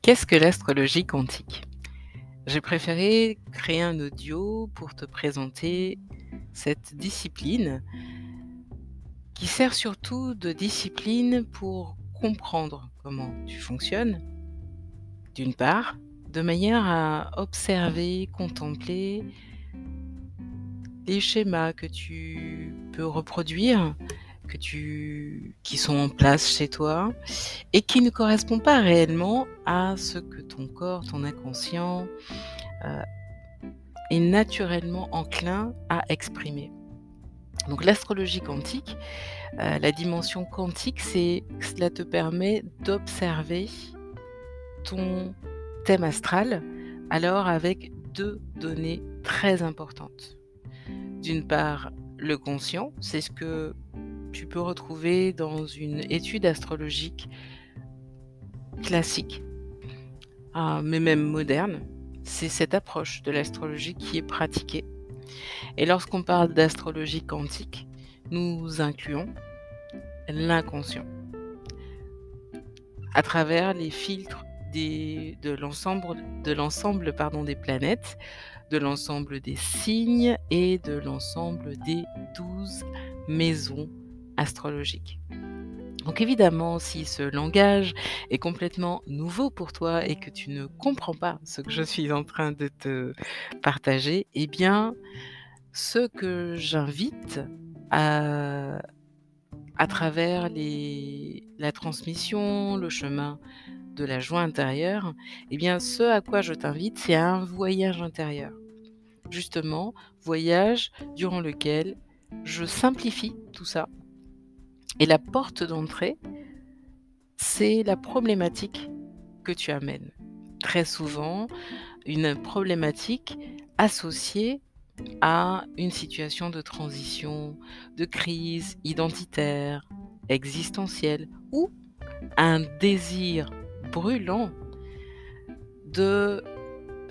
Qu'est-ce que l'astrologie quantique? J'ai préféré créer un audio pour te présenter cette discipline qui sert surtout de discipline pour comprendre comment tu fonctionnes, d'une part, de manière à observer, contempler les schémas que tu peux reproduire que tu, qui sont en place chez toi et qui ne correspondent pas réellement à ce que ton corps, ton inconscient euh, est naturellement enclin à exprimer. Donc l'astrologie quantique, euh, la dimension quantique, c'est cela te permet d'observer ton thème astral, alors avec deux données très importantes. D'une part, le conscient, c'est ce que tu peux retrouver dans une étude astrologique classique, ah, mais même moderne. C'est cette approche de l'astrologie qui est pratiquée. Et lorsqu'on parle d'astrologie quantique, nous incluons l'inconscient à travers les filtres de l'ensemble des planètes, de l'ensemble des signes et de l'ensemble des douze maisons astrologique. Donc évidemment, si ce langage est complètement nouveau pour toi et que tu ne comprends pas ce que je suis en train de te partager, eh bien, ce que j'invite à, à travers la transmission, le chemin de la joie intérieure, eh bien, ce à quoi je t'invite, c'est un voyage intérieur. Justement, voyage durant lequel je simplifie tout ça et la porte d'entrée, c'est la problématique que tu amènes. Très souvent, une problématique associée à une situation de transition, de crise identitaire, existentielle ou un désir brûlant de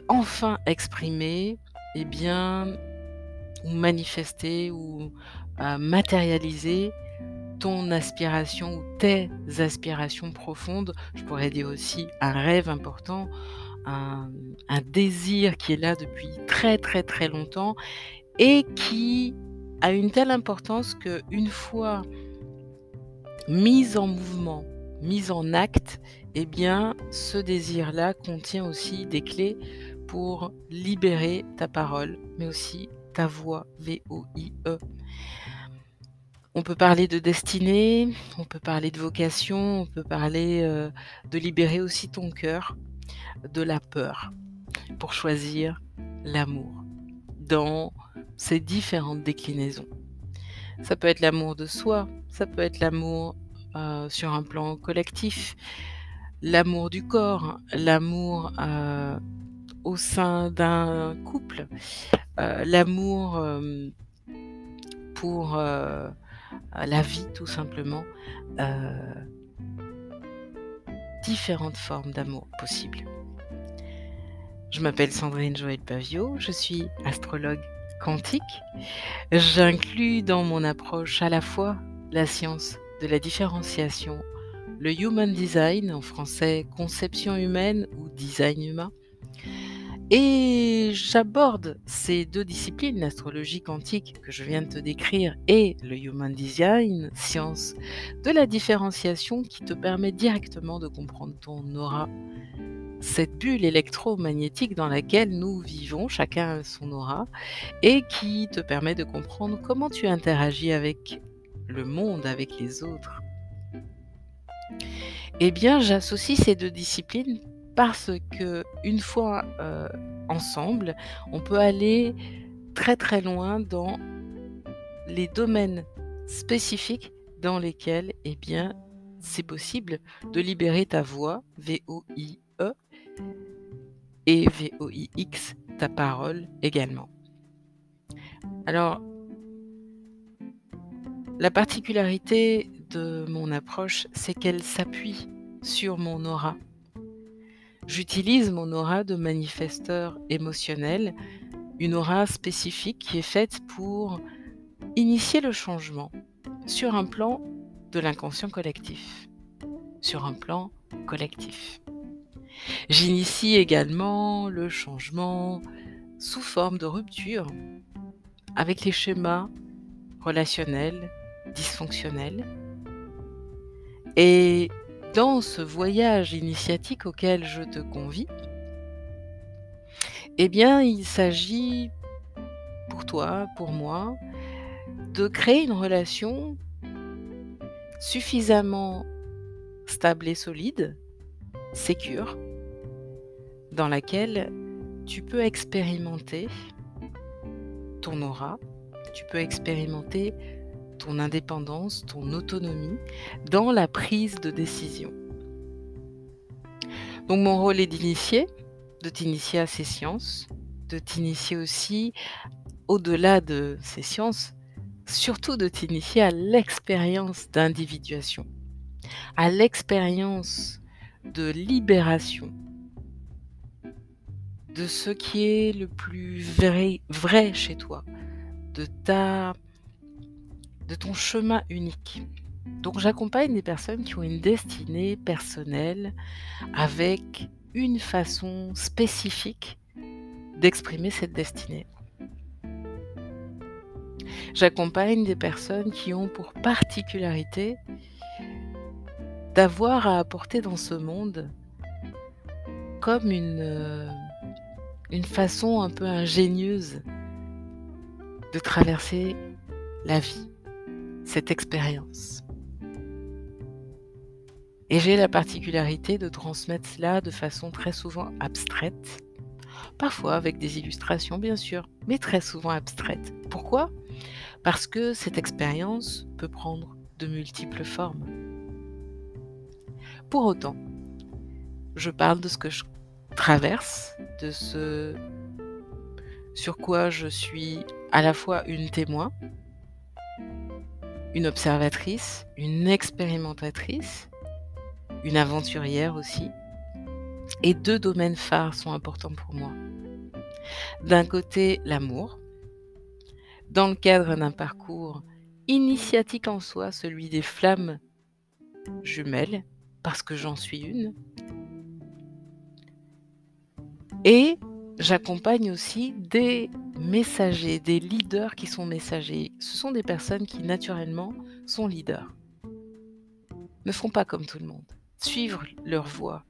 enfin exprimer, eh bien, ou manifester ou euh, matérialiser ton aspiration ou tes aspirations profondes, je pourrais dire aussi un rêve important, un, désir qui est là depuis très très très longtemps et qui a une telle importance que une fois mise en mouvement, mise en acte, eh bien ce désir-là contient aussi des clés pour libérer ta parole, mais aussi ta voix, V-O-I-E. On peut parler de destinée, on peut parler de vocation, on peut parler euh, de libérer aussi ton cœur de la peur pour choisir l'amour dans ses différentes déclinaisons. Ça peut être l'amour de soi, ça peut être l'amour euh, sur un plan collectif, l'amour du corps, l'amour euh, au sein d'un couple, l'amour pour la vie tout simplement, euh, différentes formes d'amour possibles. Je m'appelle Sandrine Joël Pavio, je suis astrologue quantique. J'inclus dans mon approche à la fois la science de la différenciation, le human design, en français conception humaine ou design humain, et j'aborde ces deux disciplines, l'astrologie quantique que je viens de te décrire et le human design, science de la différenciation qui te permet directement de comprendre ton aura, cette bulle électromagnétique dans laquelle nous vivons, chacun son aura, et qui te permet de comprendre comment tu interagis avec le monde, avec les autres. Eh bien, j'associe ces deux disciplines parce que une fois euh, ensemble, on peut aller très très loin dans les domaines spécifiques dans lesquels, eh bien, c'est possible de libérer ta voix, V-O-I-E, et V-O-I-X, ta parole également. Alors, la particularité de mon approche, c'est qu'elle s'appuie sur mon aura. J'utilise mon aura de manifesteur émotionnel, une aura spécifique qui est faite pour initier le changement sur un plan de l'inconscient collectif, sur un plan collectif. J'initie également le changement sous forme de rupture avec les schémas relationnels dysfonctionnels. Et dans ce voyage initiatique auquel je te convie, eh bien, il s'agit pour toi, pour moi, de créer une relation suffisamment stable et solide, sécure, dans laquelle tu peux expérimenter ton aura, tu peux expérimenter indépendance, ton autonomie dans la prise de décision. Donc mon rôle est d'initier, de t'initier à ces sciences, de t'initier aussi au-delà de ces sciences, surtout de t'initier à l'expérience d'individuation, à l'expérience de libération, de ce qui est le plus vrai, vrai chez toi, de ta de ton chemin unique. Donc j'accompagne des personnes qui ont une destinée personnelle avec une façon spécifique d'exprimer cette destinée. J'accompagne des personnes qui ont pour particularité d'avoir à apporter dans ce monde comme une, euh, une façon un peu ingénieuse de traverser la vie cette expérience. Et j'ai la particularité de transmettre cela de façon très souvent abstraite, parfois avec des illustrations bien sûr, mais très souvent abstraite. Pourquoi? Parce que cette expérience peut prendre de multiples formes. Pour autant, je parle de ce que je traverse, de ce sur quoi je suis à la fois une témoin, une observatrice, une expérimentatrice, une aventurière aussi. Et deux domaines phares sont importants pour moi. D'un côté, l'amour, dans le cadre d'un parcours initiatique en soi, celui des flammes jumelles, parce que j'en suis une. Et j'accompagne aussi des messagers, des leaders qui sont messagers. Ce sont des personnes qui naturellement sont leaders. Ne font pas comme tout le monde. Suivre leur voie.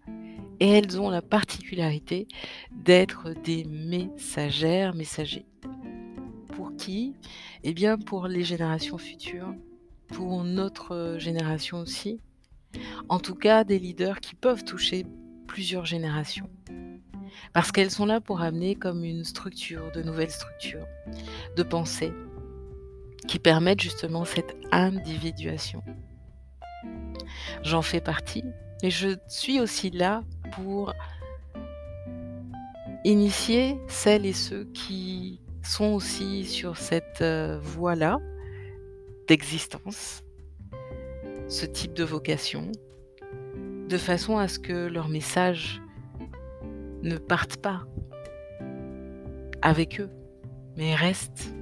Et elles ont la particularité d'être des messagères, messagers. Pour qui? Eh bien pour les générations futures, pour notre génération aussi. En tout cas, des leaders qui peuvent toucher plusieurs générations parce qu'elles sont là pour amener comme une structure, de nouvelles structures, de pensée, qui permettent justement cette individuation. J'en fais partie, mais je suis aussi là pour initier celles et ceux qui sont aussi sur cette euh, voie-là d'existence, ce type de vocation, de façon à ce que leur message ne partent pas avec eux, mais restent,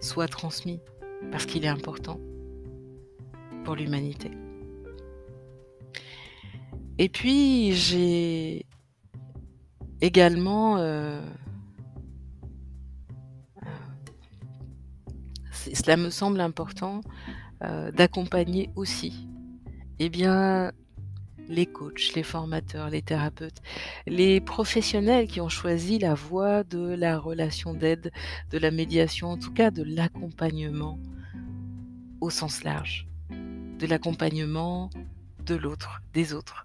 soient transmis, parce qu'il est important pour l'humanité. Et puis, j'ai également... Euh, euh, cela me semble important euh, d'accompagner aussi eh bien, les coachs, les formateurs, les thérapeutes, les professionnels qui ont choisi la voie de la relation d'aide, de la médiation, en tout cas de l'accompagnement au sens large, de l'accompagnement de l'autre, des autres,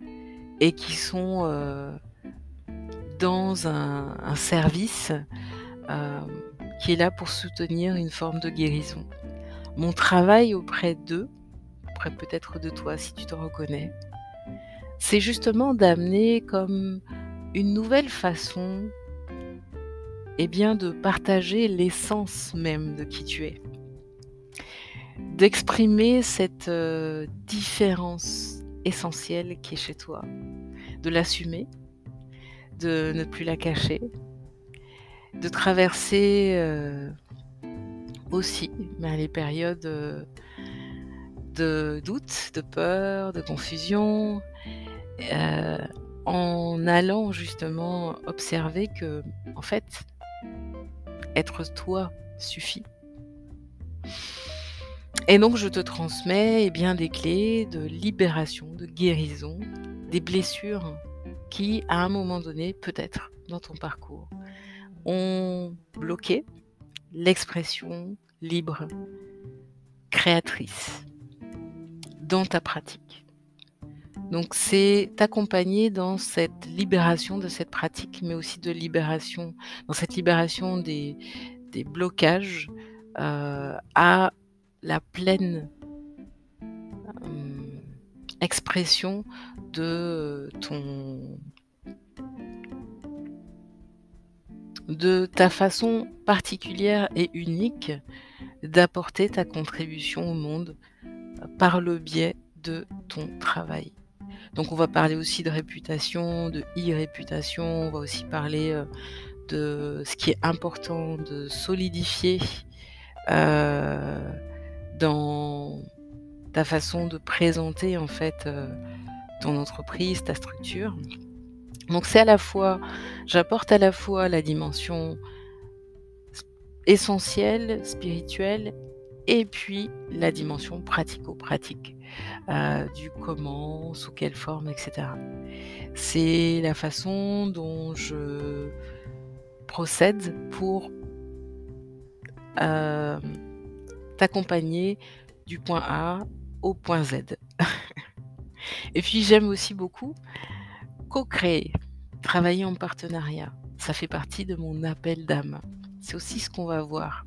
et qui sont euh, dans un, service euh, qui est là pour soutenir une forme de guérison. Mon travail auprès d'eux, auprès peut-être de toi si tu te reconnais, c'est justement d'amener comme une nouvelle façon eh bien, de partager l'essence même de qui tu es. D'exprimer cette euh, différence essentielle qui est chez toi, de l'assumer, de ne plus la cacher, de traverser euh, aussi ben, les périodes euh, de doute, de peur, de confusion, euh, en allant justement observer que, en fait, être toi suffit. Et donc je te transmets eh bien, des clés de libération, de guérison, des blessures qui, à un moment donné, peut-être dans ton parcours, ont bloqué l'expression libre, créatrice dans ta pratique. Donc c'est t'accompagner dans cette libération de cette pratique, mais aussi de libération, dans cette libération des, blocages euh, à la pleine euh, expression de ton de ta façon particulière et unique d'apporter ta contribution au monde par le biais de ton travail. Donc on va parler aussi de réputation, de e-réputation, on va aussi parler euh, de ce qui est important de solidifier euh, dans ta façon de présenter en fait euh, ton entreprise, ta structure. Donc c'est à la fois, j'apporte à la fois la dimension essentielle, spirituelle, et puis la dimension pratico-pratique euh, du comment, sous quelle forme, etc. C'est la façon dont je procède pour euh, t'accompagner du point A au point Z. et puis j'aime aussi beaucoup co-créer, travailler en partenariat. Ça fait partie de mon appel d'âme. C'est aussi ce qu'on va voir.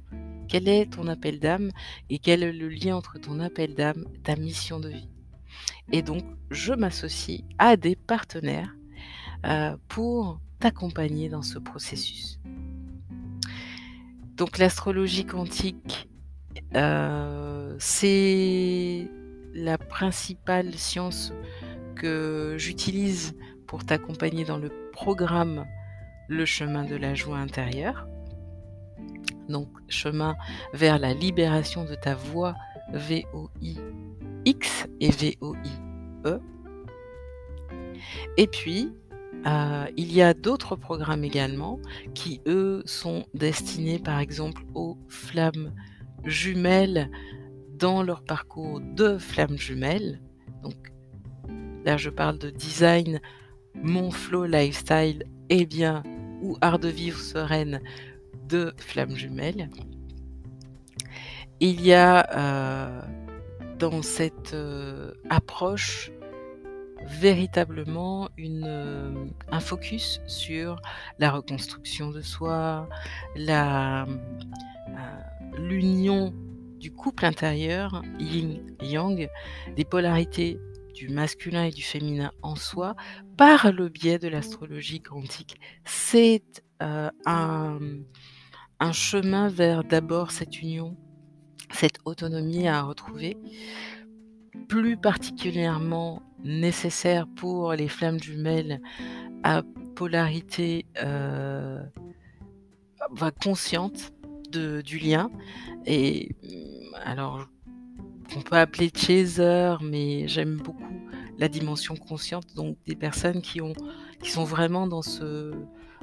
Quel est ton appel d'âme et quel est le lien entre ton appel d'âme ta mission de vie. Et donc, je m'associe à des partenaires euh, pour t'accompagner dans ce processus. Donc, l'astrologie quantique, euh, c'est la principale science que j'utilise pour t'accompagner dans le programme Le chemin de la joie intérieure. Donc, chemin vers la libération de ta voix V-O-I-X et V-O-I-E. Et puis, euh, il y a d'autres programmes également qui, eux, sont destinés par exemple aux flammes jumelles dans leur parcours de flammes jumelles. Donc là, je parle de design mon flow lifestyle est bien ou art de vivre sereine de flammes jumelles. Il y a euh, dans cette euh, approche véritablement euh, un focus sur la reconstruction de soi, l'union du couple intérieur, yin-yang, des polarités du masculin et du féminin en soi par le biais de l'astrologie quantique. C'est un, un chemin vers d'abord cette union, cette autonomie à retrouver, plus particulièrement nécessaire pour les flammes jumelles à polarité euh, consciente du lien. Et alors, qu'on peut appeler chaser, mais j'aime beaucoup la dimension consciente, donc des personnes qui, ont, qui sont vraiment dans, ce,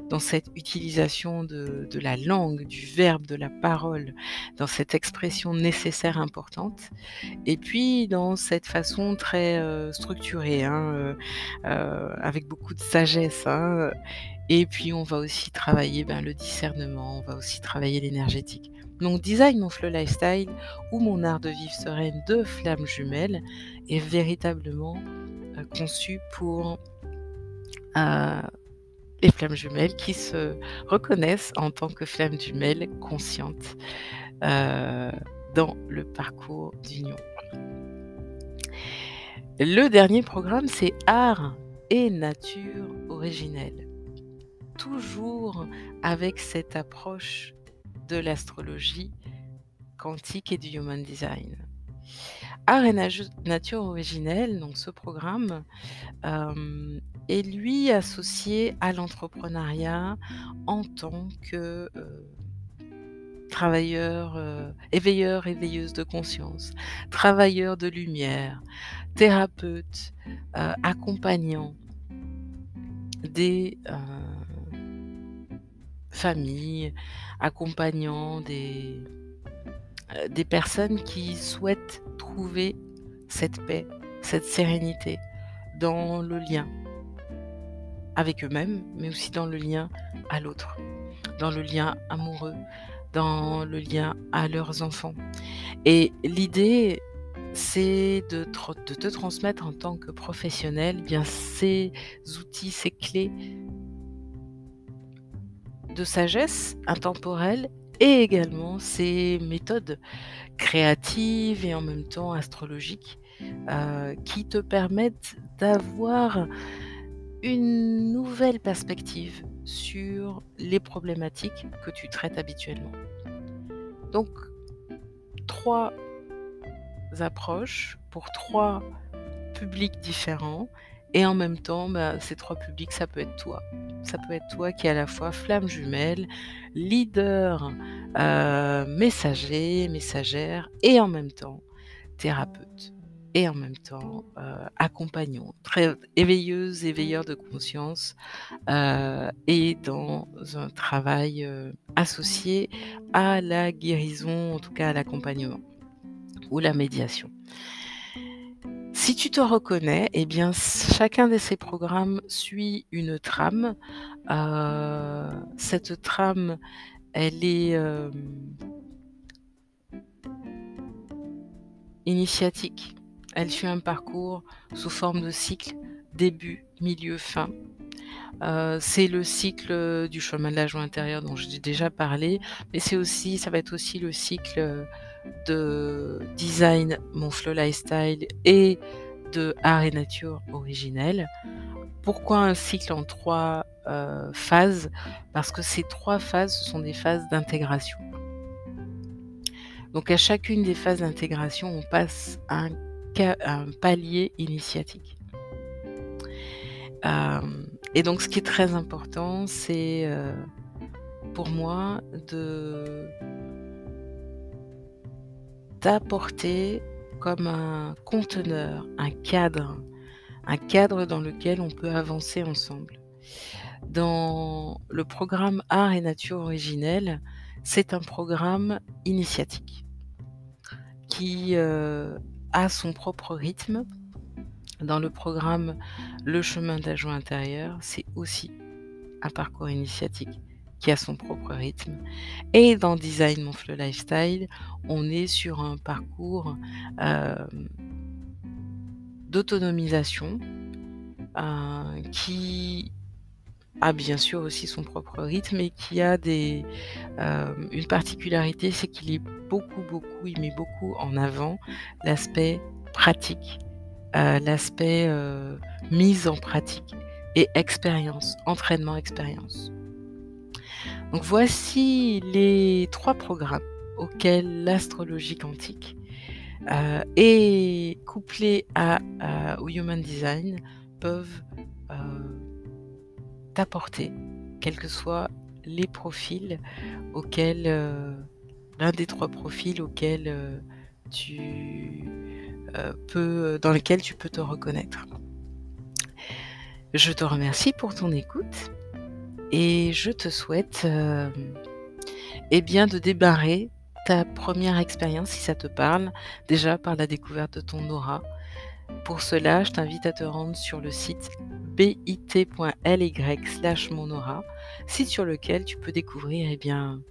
dans cette utilisation de, de la langue, du verbe, de la parole, dans cette expression nécessaire importante, et puis dans cette façon très euh, structurée, hein, euh, euh, avec beaucoup de sagesse. Hein, et puis on va aussi travailler ben, le discernement, on va aussi travailler l'énergétique. Donc Design mon flow lifestyle ou mon art de vivre sereine de flammes jumelles est véritablement conçu pour euh, les flammes jumelles qui se reconnaissent en tant que flammes jumelles conscientes euh, dans le parcours d'union. Le dernier programme, c'est Art et Nature originelle. Toujours avec cette approche de l'astrologie quantique et du human design. Art et nature originelle, donc ce programme, euh, est lui associé à l'entrepreneuriat en tant que euh, travailleur, euh, éveilleur, éveilleuse de conscience, travailleur de lumière, thérapeute, accompagnant, des familles, accompagnant des, des personnes qui souhaitent trouver cette paix, cette sérénité dans le lien avec eux-mêmes, mais aussi dans le lien à l'autre, dans le lien amoureux, dans le lien à leurs enfants. Et l'idée, c'est de, te transmettre en tant que professionnel eh bien ces outils, ces clés de sagesse intemporelle et également ces méthodes créatives et en même temps astrologiques euh, qui te permettent d'avoir une nouvelle perspective sur les problématiques que tu traites habituellement. Donc, trois approches pour trois publics différents et en même temps, bah, ces trois publics, ça peut être toi. Ça peut être toi qui est à la fois flamme jumelle, leader, euh, messager, messagère et en même temps thérapeute et en même temps euh, accompagnant, très éveilleuse, éveilleur de conscience euh, et dans un travail associé à la guérison, en tout cas à l'accompagnement ou la médiation. Si tu te reconnais, eh bien, chacun de ces programmes suit une trame. cette trame, elle est initiatique. Elle suit un parcours sous forme de cycle, début, milieu, fin. Euh, c'est le cycle du chemin de la joie intérieure dont j'ai déjà parlé, mais c'est aussi, ça va être aussi le cycle de design, mon flow lifestyle et de art et nature originel. Pourquoi un cycle en trois euh, phases? Parce que ces trois phases, ce sont des phases d'intégration. Donc à chacune des phases d'intégration, on passe un palier initiatique. Euh, et donc ce qui est très important, c'est euh, pour moi de d'apporter comme un conteneur, un cadre, un cadre dans lequel on peut avancer ensemble. Dans le programme Art et Nature originelle, c'est un programme initiatique qui euh, à son propre rythme. Dans le programme Le chemin de intérieure, c'est aussi un parcours initiatique qui a son propre rythme. Et dans Design Mon Flow Lifestyle, on est sur un parcours euh, d'autonomisation euh, qui a bien sûr aussi son propre rythme et qui a des, euh, une particularité, c'est qu'il est beaucoup, beaucoup, il met beaucoup en avant l'aspect pratique, l'aspect mise en pratique et expérience, entraînement, expérience. Donc voici les trois programmes auxquels l'astrologie quantique et couplé à, au Human Design peuvent t'apporter, quels que soient les profils auxquels, euh, l'un des trois profils auxquels euh, euh, dans lesquels tu peux te reconnaître. Je te remercie pour ton écoute et je te souhaite eh bien, de débarrer ta première expérience, si ça te parle, déjà par la découverte de ton aura. Pour cela, je t'invite à te rendre sur le site bit.ly slash site sur lequel tu peux découvrir eh bien,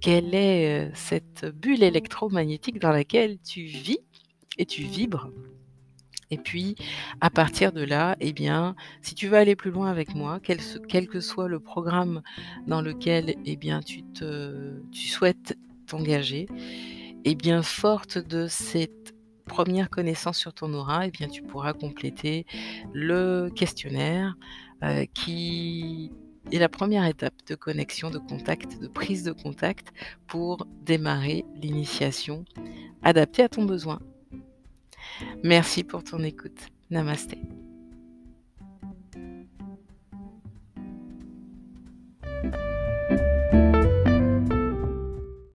quelle est euh, cette bulle électromagnétique dans laquelle tu vis et tu vibres. Et puis, à partir de là, eh bien, si tu veux aller plus loin avec moi, quel, que soit le programme dans lequel eh bien, tu, te, souhaites t'engager, eh bien, forte de cette première connaissance sur ton aura, eh bien, tu pourras compléter le questionnaire euh, qui est la première étape de connexion, de contact, de prise de contact pour démarrer l'initiation adaptée à ton besoin. Merci pour ton écoute. Namasté.